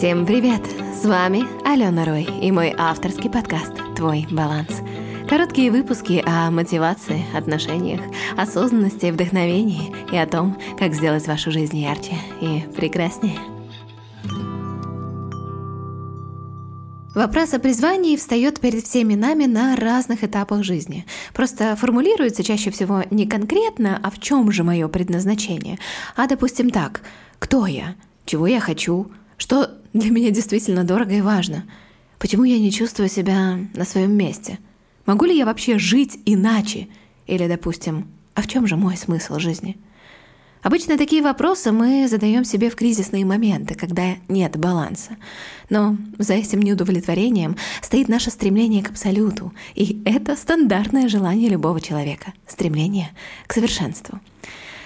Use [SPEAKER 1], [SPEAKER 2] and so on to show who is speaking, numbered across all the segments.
[SPEAKER 1] Всем привет! С вами Алена Рой и мой авторский подкаст «Твой баланс». Короткие выпуски о мотивации, отношениях, осознанности, вдохновении и о том, как сделать вашу жизнь ярче и прекраснее. Вопрос о призвании встает перед всеми нами на разных этапах жизни. Просто формулируется чаще всего не конкретно, а в чем же мое предназначение, а, допустим, так, кто я, чего я хочу, что для меня действительно дорого и важно, почему я не чувствую себя на своем месте, могу ли я вообще жить иначе, или, допустим, а в чем же мой смысл жизни – Обычно такие вопросы мы задаем себе в кризисные моменты, когда нет баланса. Но за этим неудовлетворением стоит наше стремление к абсолюту. И это стандартное желание любого человека — стремление к совершенству.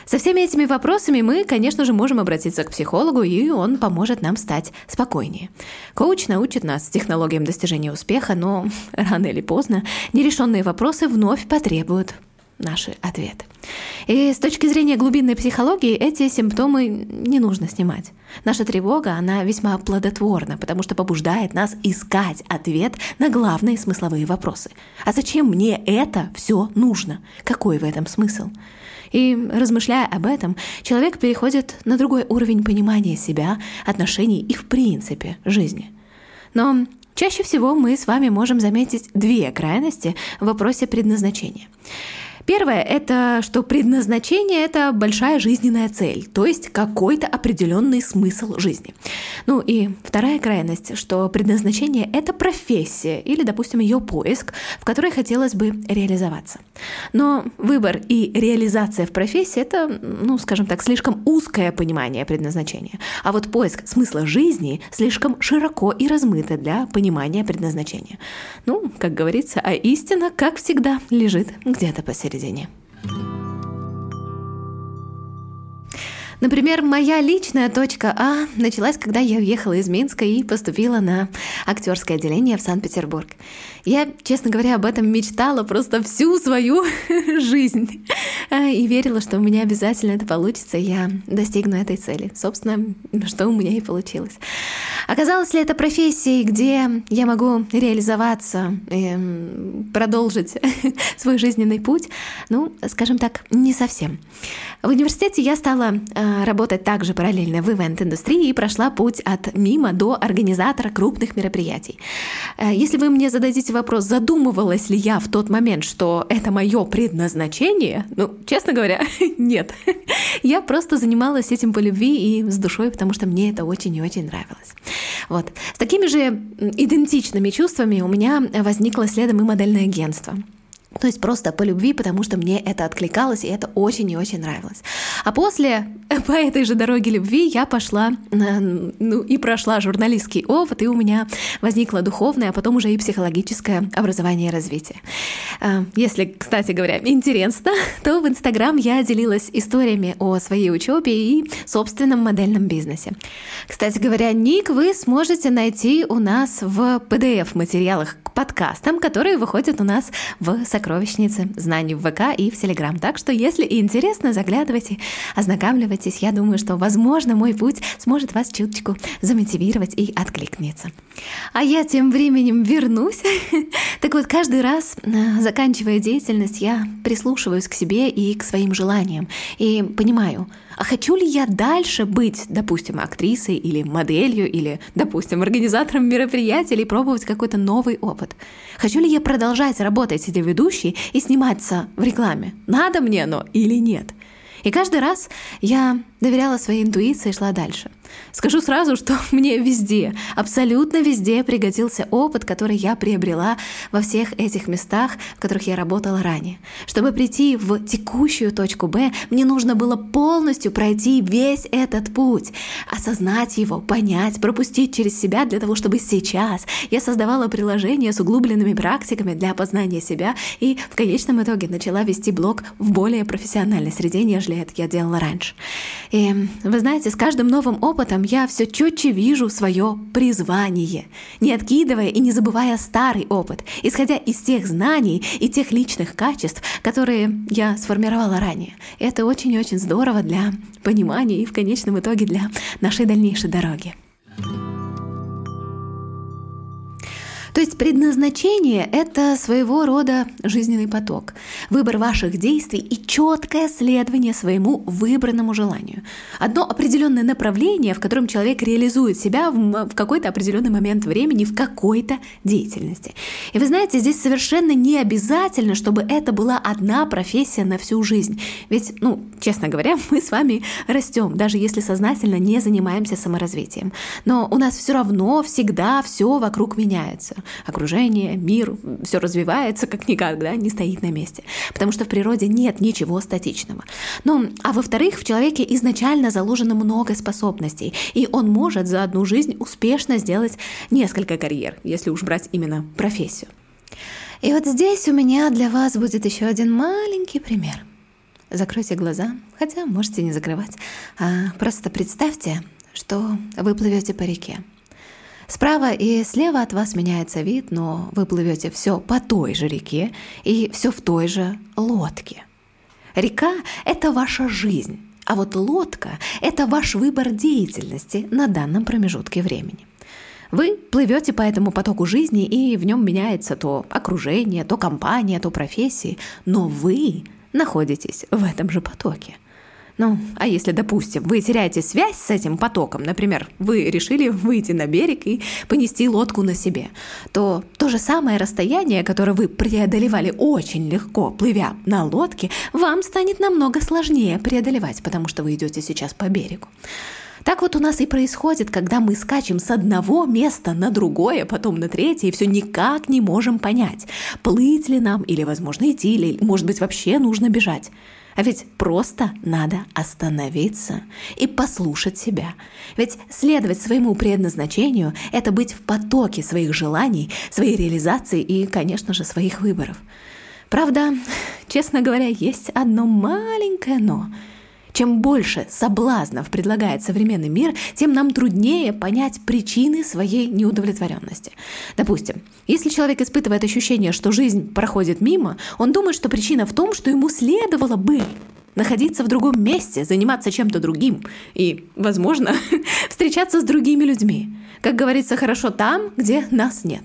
[SPEAKER 1] Со всеми этими вопросами мы, конечно же, можем обратиться к психологу, и он поможет нам стать спокойнее. Коуч научит нас технологиям достижения успеха, но рано или поздно нерешенные вопросы вновь потребуют наши ответы. И с точки зрения глубинной психологии эти симптомы не нужно снимать. Наша тревога, она весьма плодотворна, потому что побуждает нас искать ответ на главные смысловые вопросы. А зачем мне это все нужно? Какой в этом смысл? И размышляя об этом, человек переходит на другой уровень понимания себя, отношений и в принципе жизни. Но чаще всего мы с вами можем заметить две крайности в вопросе предназначения. Первое — это что предназначение — это большая жизненная цель, то есть какой-то определенный смысл жизни. Ну и вторая крайность, что предназначение — это профессия или, допустим, ее поиск, в которой хотелось бы реализоваться. Но выбор и реализация в профессии — это, ну, скажем так, слишком узкое понимание предназначения. А вот поиск смысла жизни слишком широко и размыто для понимания предназначения. Ну, как говорится, а истина, как всегда, лежит где-то посередине посередине. Например, моя личная точка А началась, когда я уехала из Минска и поступила на актерское отделение в Санкт-Петербург. Я, честно говоря, об этом мечтала просто всю свою жизнь. А, и верила, что у меня обязательно это получится, я достигну этой цели. Собственно, что у меня и получилось. Оказалось ли это профессией, где я могу реализоваться, и продолжить свой жизненный путь? Ну, скажем так, не совсем. В университете я стала а, работать также параллельно в ивент-индустрии и прошла путь от мима до организатора крупных мероприятий. А, если вы мне зададите вопрос, задумывалась ли я в тот момент, что это мое предназначение, ну, честно говоря, нет. Я просто занималась этим по любви и с душой, потому что мне это очень и очень нравилось. Вот. С такими же идентичными чувствами у меня возникло следом и модельное агентство. То есть просто по любви, потому что мне это откликалось, и это очень и очень нравилось. А после, по этой же дороге любви, я пошла, ну и прошла журналистский опыт, и у меня возникло духовное, а потом уже и психологическое образование и развитие. А, если, кстати говоря, интересно, то в Инстаграм я делилась историями о своей учебе и собственном модельном бизнесе. Кстати говоря, ник вы сможете найти у нас в PDF-материалах к подкастам, которые выходят у нас в сокровищнице знаний в ВК и в Телеграм. Так что, если интересно, заглядывайте, ознакомливайтесь. Я думаю, что, возможно, мой путь сможет вас чуточку замотивировать и откликнется. А я тем временем вернусь. Так вот, каждый раз, э, заканчивая деятельность, я прислушиваюсь к себе и к своим желаниям. И понимаю, а хочу ли я дальше быть, допустим, актрисой или моделью, или, допустим, организатором мероприятий, или пробовать какой-то новый опыт? Хочу ли я продолжать работать телеведущей и сниматься в рекламе? Надо мне оно или нет? И каждый раз я доверяла своей интуиции и шла дальше. Скажу сразу, что мне везде, абсолютно везде пригодился опыт, который я приобрела во всех этих местах, в которых я работала ранее. Чтобы прийти в текущую точку Б, мне нужно было полностью пройти весь этот путь, осознать его, понять, пропустить через себя для того, чтобы сейчас я создавала приложение с углубленными практиками для опознания себя и в конечном итоге начала вести блог в более профессиональной среде, нежели это я делала раньше. И вы знаете, с каждым новым опытом я все четче вижу свое призвание, не откидывая и не забывая старый опыт, исходя из тех знаний и тех личных качеств, которые я сформировала ранее. Это очень-очень здорово для понимания и в конечном итоге для нашей дальнейшей дороги. То есть предназначение — это своего рода жизненный поток, выбор ваших действий и четкое следование своему выбранному желанию. Одно определенное направление, в котором человек реализует себя в, какой-то определенный момент времени, в какой-то деятельности. И вы знаете, здесь совершенно не обязательно, чтобы это была одна профессия на всю жизнь. Ведь, ну, честно говоря, мы с вами растем, даже если сознательно не занимаемся саморазвитием. Но у нас все равно всегда все вокруг меняется. Окружение, мир, все развивается как никогда, не стоит на месте. Потому что в природе нет ничего статичного. Ну, а во-вторых, в человеке изначально заложено много способностей, и он может за одну жизнь успешно сделать несколько карьер, если уж брать именно профессию. И вот здесь у меня для вас будет еще один маленький пример. Закройте глаза, хотя можете не закрывать. А просто представьте, что вы плывете по реке. Справа и слева от вас меняется вид, но вы плывете все по той же реке и все в той же лодке. Река — это ваша жизнь, а вот лодка — это ваш выбор деятельности на данном промежутке времени. Вы плывете по этому потоку жизни, и в нем меняется то окружение, то компания, то профессии, но вы находитесь в этом же потоке. Ну, а если, допустим, вы теряете связь с этим потоком, например, вы решили выйти на берег и понести лодку на себе, то то же самое расстояние, которое вы преодолевали очень легко, плывя на лодке, вам станет намного сложнее преодолевать, потому что вы идете сейчас по берегу. Так вот у нас и происходит, когда мы скачем с одного места на другое, потом на третье, и все никак не можем понять, плыть ли нам, или, возможно, идти, или, может быть, вообще нужно бежать. А ведь просто надо остановиться и послушать себя. Ведь следовать своему предназначению — это быть в потоке своих желаний, своей реализации и, конечно же, своих выборов. Правда, честно говоря, есть одно маленькое «но». Чем больше соблазнов предлагает современный мир, тем нам труднее понять причины своей неудовлетворенности. Допустим, если человек испытывает ощущение, что жизнь проходит мимо, он думает, что причина в том, что ему следовало бы находиться в другом месте, заниматься чем-то другим и, возможно, встречаться с другими людьми. Как говорится, хорошо там, где нас нет.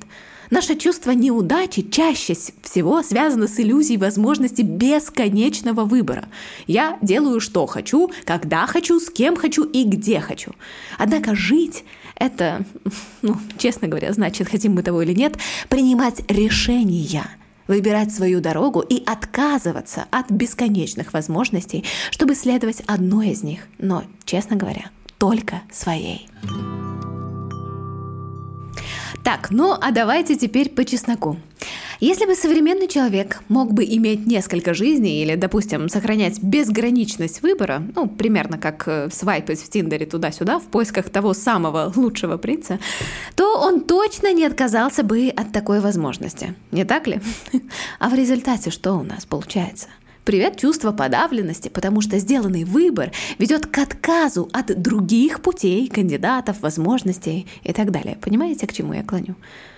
[SPEAKER 1] Наше чувство неудачи чаще всего связано с иллюзией возможности бесконечного выбора. Я делаю, что хочу, когда хочу, с кем хочу и где хочу. Однако жить — это, ну, честно говоря, значит, хотим мы того или нет, принимать решения — выбирать свою дорогу и отказываться от бесконечных возможностей, чтобы следовать одной из них, но, честно говоря, только своей. Так, ну а давайте теперь по чесноку. Если бы современный человек мог бы иметь несколько жизней или, допустим, сохранять безграничность выбора, ну, примерно как э, свайпать в Тиндере туда-сюда в поисках того самого лучшего принца, то он точно не отказался бы от такой возможности. Не так ли? А в результате что у нас получается? Привет чувство подавленности, потому что сделанный выбор ведет к отказу от других путей, кандидатов, возможностей и так далее. Понимаете, к чему я клоню?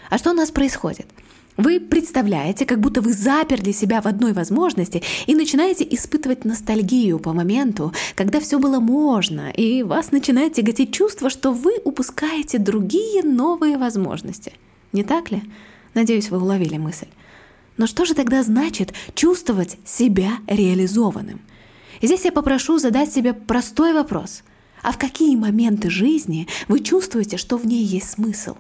[SPEAKER 1] А что у нас происходит? Вы представляете, как будто вы заперли себя в одной возможности и начинаете испытывать ностальгию по моменту, когда все было можно, и вас начинает тяготить чувство, что вы упускаете другие новые возможности. Не так ли? Надеюсь, вы уловили мысль. Но что же тогда значит чувствовать себя реализованным? И здесь я попрошу задать себе простой вопрос. А в какие моменты жизни вы чувствуете, что в ней есть смысл?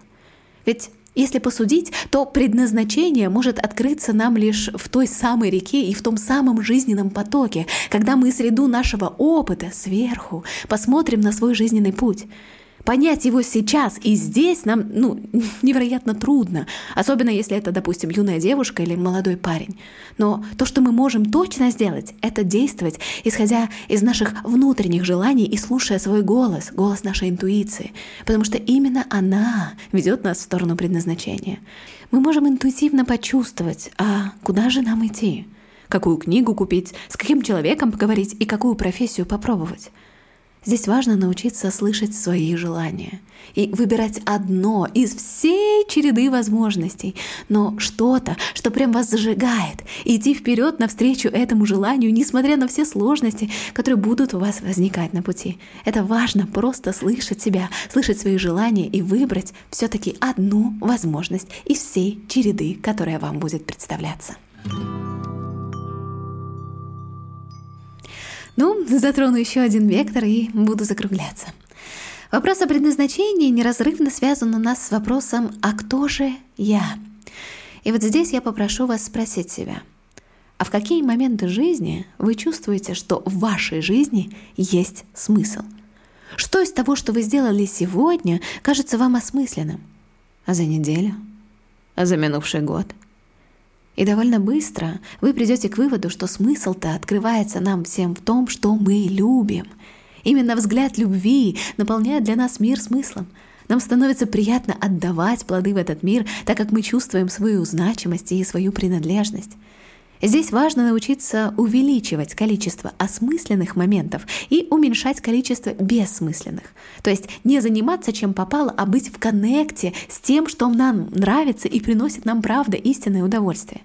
[SPEAKER 1] Ведь если посудить, то предназначение может открыться нам лишь в той самой реке и в том самом жизненном потоке, когда мы среду нашего опыта сверху посмотрим на свой жизненный путь. Понять его сейчас и здесь нам ну, невероятно трудно, особенно если это, допустим, юная девушка или молодой парень. Но то, что мы можем точно сделать, это действовать, исходя из наших внутренних желаний и слушая свой голос, голос нашей интуиции, потому что именно она ведет нас в сторону предназначения. Мы можем интуитивно почувствовать, а куда же нам идти, какую книгу купить, с каким человеком поговорить и какую профессию попробовать. Здесь важно научиться слышать свои желания и выбирать одно из всей череды возможностей, но что-то, что прям вас зажигает, и идти вперед навстречу этому желанию, несмотря на все сложности, которые будут у вас возникать на пути. Это важно просто слышать себя, слышать свои желания и выбрать все-таки одну возможность из всей череды, которая вам будет представляться. Ну, затрону еще один вектор и буду закругляться. Вопрос о предназначении неразрывно связан у нас с вопросом «А кто же я?». И вот здесь я попрошу вас спросить себя, а в какие моменты жизни вы чувствуете, что в вашей жизни есть смысл? Что из того, что вы сделали сегодня, кажется вам осмысленным? А за неделю? А за минувший год? И довольно быстро вы придете к выводу, что смысл-то открывается нам всем в том, что мы любим. Именно взгляд любви наполняет для нас мир смыслом. Нам становится приятно отдавать плоды в этот мир, так как мы чувствуем свою значимость и свою принадлежность. Здесь важно научиться увеличивать количество осмысленных моментов и уменьшать количество бессмысленных. То есть не заниматься чем попало, а быть в коннекте с тем, что нам нравится и приносит нам правда истинное удовольствие.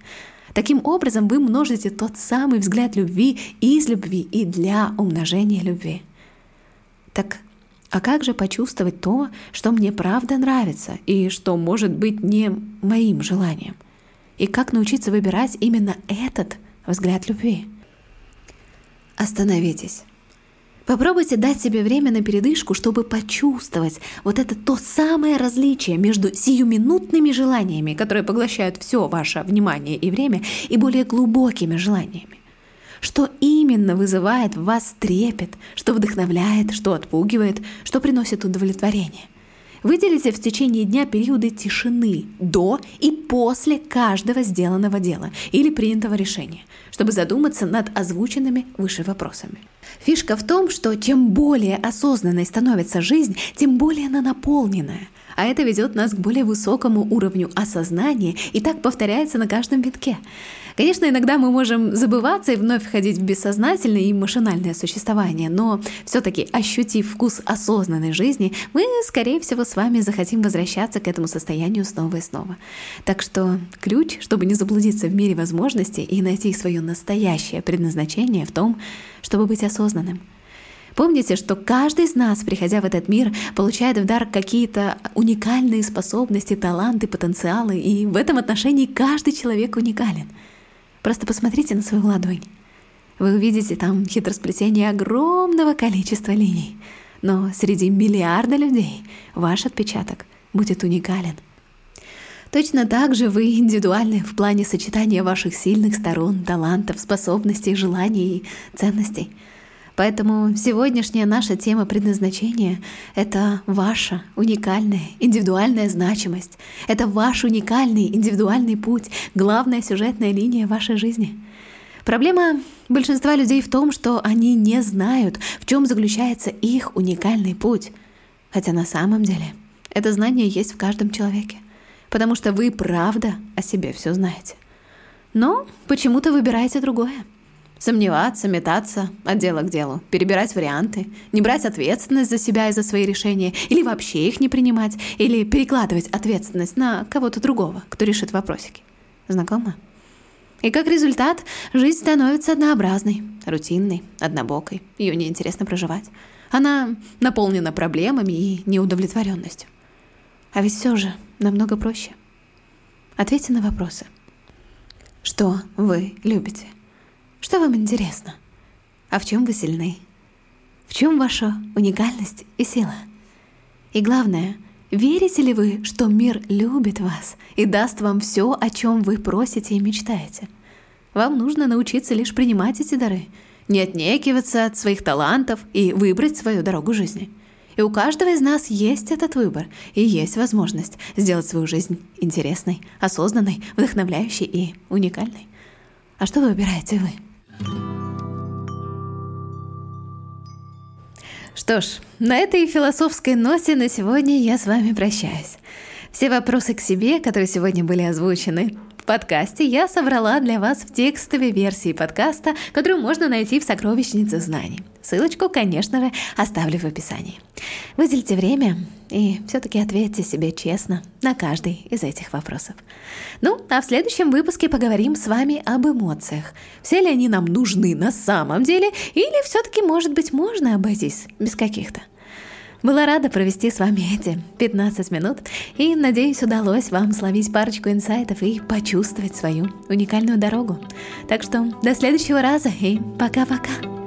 [SPEAKER 1] Таким образом, вы множите тот самый взгляд любви из любви и для умножения любви. Так а как же почувствовать то, что мне правда нравится и что может быть не моим желанием? И как научиться выбирать именно этот взгляд любви? Остановитесь. Попробуйте дать себе время на передышку, чтобы почувствовать вот это то самое различие между сиюминутными желаниями, которые поглощают все ваше внимание и время, и более глубокими желаниями. Что именно вызывает в вас трепет, что вдохновляет, что отпугивает, что приносит удовлетворение. Выделите в течение дня периоды тишины до и после каждого сделанного дела или принятого решения, чтобы задуматься над озвученными выше вопросами. Фишка в том, что чем более осознанной становится жизнь, тем более она наполненная. А это ведет нас к более высокому уровню осознания и так повторяется на каждом витке. Конечно, иногда мы можем забываться и вновь входить в бессознательное и машинальное существование, но все-таки ощутив вкус осознанной жизни, мы, скорее всего, с вами захотим возвращаться к этому состоянию снова и снова. Так что ключ, чтобы не заблудиться в мире возможностей и найти свое настоящее предназначение в том, чтобы быть осознанным. Помните, что каждый из нас, приходя в этот мир, получает в дар какие-то уникальные способности, таланты, потенциалы, и в этом отношении каждый человек уникален — Просто посмотрите на свою ладонь. Вы увидите там хитросплетение огромного количества линий. Но среди миллиарда людей ваш отпечаток будет уникален. Точно так же вы индивидуальны в плане сочетания ваших сильных сторон, талантов, способностей, желаний и ценностей. Поэтому сегодняшняя наша тема предназначения — это ваша уникальная индивидуальная значимость. Это ваш уникальный индивидуальный путь, главная сюжетная линия вашей жизни. Проблема большинства людей в том, что они не знают, в чем заключается их уникальный путь. Хотя на самом деле это знание есть в каждом человеке, потому что вы правда о себе все знаете. Но почему-то выбираете другое. Сомневаться, метаться от дела к делу, перебирать варианты, не брать ответственность за себя и за свои решения, или вообще их не принимать, или перекладывать ответственность на кого-то другого, кто решит вопросики. Знакомо? И как результат, жизнь становится однообразной, рутинной, однобокой. Ее неинтересно проживать. Она наполнена проблемами и неудовлетворенностью. А ведь все же намного проще. Ответьте на вопросы. Что вы любите? Что вам интересно? А в чем вы сильны? В чем ваша уникальность и сила? И главное, верите ли вы, что мир любит вас и даст вам все, о чем вы просите и мечтаете? Вам нужно научиться лишь принимать эти дары, не отнекиваться от своих талантов и выбрать свою дорогу жизни. И у каждого из нас есть этот выбор, и есть возможность сделать свою жизнь интересной, осознанной, вдохновляющей и уникальной. А что выбираете вы? Что ж, на этой философской ноте на сегодня я с вами прощаюсь. Все вопросы к себе, которые сегодня были озвучены, подкасте я собрала для вас в текстовой версии подкаста, которую можно найти в сокровищнице знаний. Ссылочку, конечно же, оставлю в описании. Выделите время и все-таки ответьте себе честно на каждый из этих вопросов. Ну, а в следующем выпуске поговорим с вами об эмоциях. Все ли они нам нужны на самом деле, или все-таки, может быть, можно обойтись без каких-то? Была рада провести с вами эти 15 минут и, надеюсь, удалось вам словить парочку инсайтов и почувствовать свою уникальную дорогу. Так что до следующего раза и пока-пока!